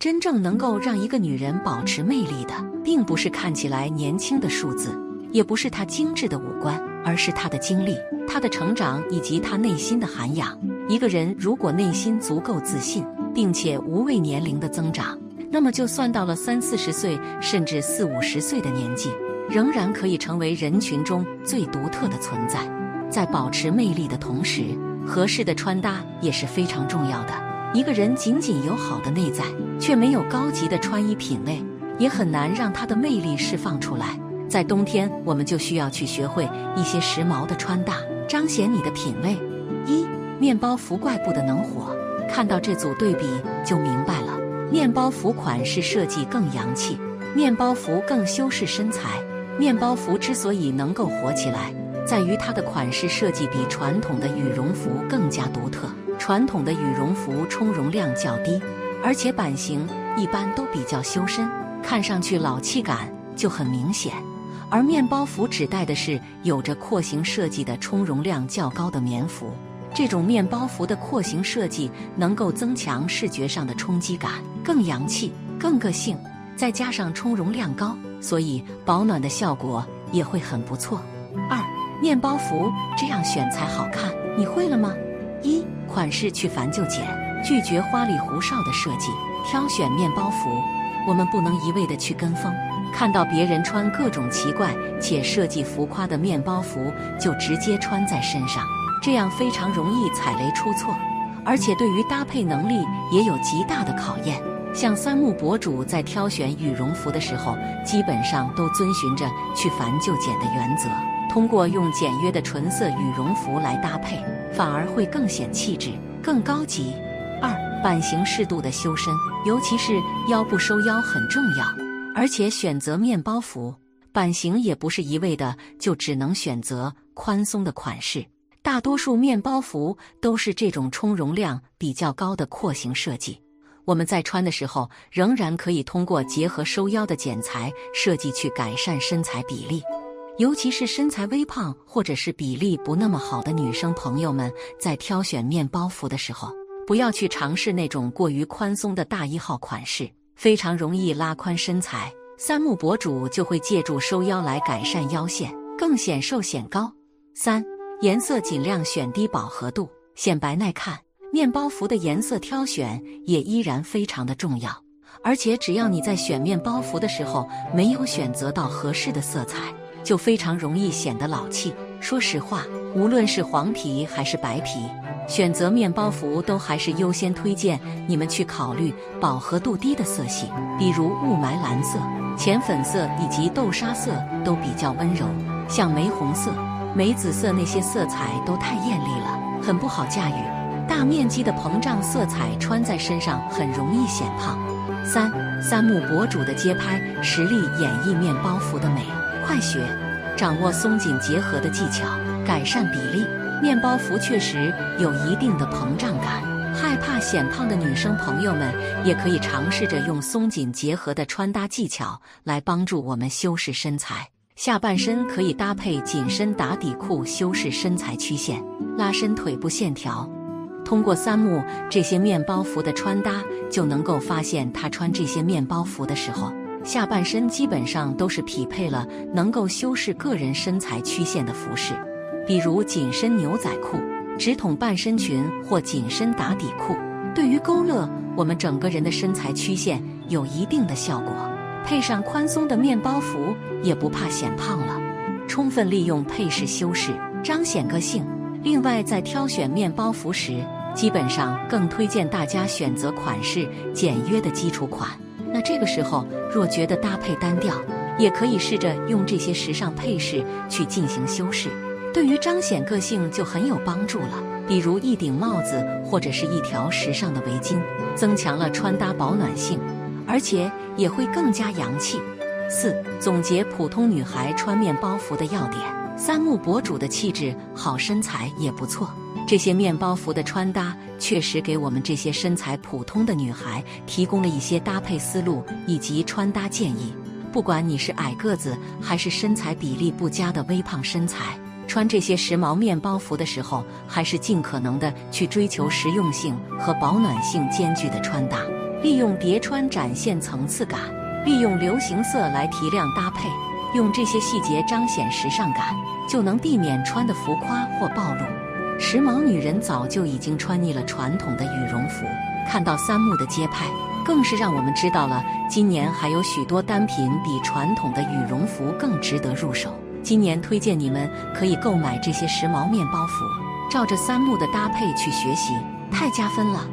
真正能够让一个女人保持魅力的，并不是看起来年轻的数字，也不是她精致的五官，而是她的经历、她的成长以及她内心的涵养。一个人如果内心足够自信，并且无畏年龄的增长，那么就算到了三四十岁，甚至四五十岁的年纪，仍然可以成为人群中最独特的存在。在保持魅力的同时，合适的穿搭也是非常重要的。一个人仅仅有好的内在，却没有高级的穿衣品味，也很难让他的魅力释放出来。在冬天，我们就需要去学会一些时髦的穿搭，彰显你的品味。一面包服怪不得能火，看到这组对比就明白了。面包服款式设计更洋气，面包服更修饰身材。面包服之所以能够火起来。在于它的款式设计比传统的羽绒服更加独特。传统的羽绒服充绒量较低，而且版型一般都比较修身，看上去老气感就很明显。而面包服指代的是有着廓形设计的充绒量较高的棉服。这种面包服的廓形设计能够增强视觉上的冲击感，更洋气、更个性。再加上充绒量高，所以保暖的效果也会很不错。二面包服这样选才好看，你会了吗？一款式去繁就简，拒绝花里胡哨的设计。挑选面包服，我们不能一味的去跟风，看到别人穿各种奇怪且设计浮夸的面包服，就直接穿在身上，这样非常容易踩雷出错，而且对于搭配能力也有极大的考验。像三木博主在挑选羽绒服的时候，基本上都遵循着去繁就简的原则。通过用简约的纯色羽绒服来搭配，反而会更显气质、更高级。版型适度的修身，尤其是腰部收腰很重要。而且选择面包服版型也不是一味的就只能选择宽松的款式，大多数面包服都是这种充绒量比较高的廓形设计。我们在穿的时候，仍然可以通过结合收腰的剪裁设计去改善身材比例。尤其是身材微胖或者是比例不那么好的女生朋友们，在挑选面包服的时候，不要去尝试那种过于宽松的大一号款式，非常容易拉宽身材。三木博主就会借助收腰来改善腰线，更显瘦显高。三颜色尽量选低饱和度、显白耐看。面包服的颜色挑选也依然非常的重要，而且只要你在选面包服的时候没有选择到合适的色彩。就非常容易显得老气。说实话，无论是黄皮还是白皮，选择面包服都还是优先推荐你们去考虑饱和度低的色系，比如雾霾蓝色、浅粉色以及豆沙色都比较温柔。像玫红色、玫紫色那些色彩都太艳丽了，很不好驾驭。大面积的膨胀色彩穿在身上很容易显胖。三三木博主的街拍实力演绎面包服的美。快学，掌握松紧结合的技巧，改善比例。面包服确实有一定的膨胀感，害怕显胖的女生朋友们也可以尝试着用松紧结合的穿搭技巧来帮助我们修饰身材。下半身可以搭配紧身打底裤，修饰身材曲线，拉伸腿部线条。通过三木这些面包服的穿搭，就能够发现她穿这些面包服的时候。下半身基本上都是匹配了能够修饰个人身材曲线的服饰，比如紧身牛仔裤、直筒半身裙或紧身打底裤，对于勾勒我们整个人的身材曲线有一定的效果。配上宽松的面包服，也不怕显胖了。充分利用配饰修饰，彰显个性。另外，在挑选面包服时，基本上更推荐大家选择款式简约的基础款。那这个时候，若觉得搭配单调，也可以试着用这些时尚配饰去进行修饰，对于彰显个性就很有帮助了。比如一顶帽子或者是一条时尚的围巾，增强了穿搭保暖性，而且也会更加洋气。四、总结普通女孩穿面包服的要点：三木博主的气质好，身材也不错。这些面包服的穿搭确实给我们这些身材普通的女孩提供了一些搭配思路以及穿搭建议。不管你是矮个子还是身材比例不佳的微胖身材，穿这些时髦面包服的时候，还是尽可能的去追求实用性和保暖性兼具的穿搭，利用叠穿展现层次感，利用流行色来提亮搭配，用这些细节彰显时尚感，就能避免穿的浮夸或暴露。时髦女人早就已经穿腻了传统的羽绒服，看到三木的街拍，更是让我们知道了今年还有许多单品比传统的羽绒服更值得入手。今年推荐你们可以购买这些时髦面包服，照着三木的搭配去学习，太加分了。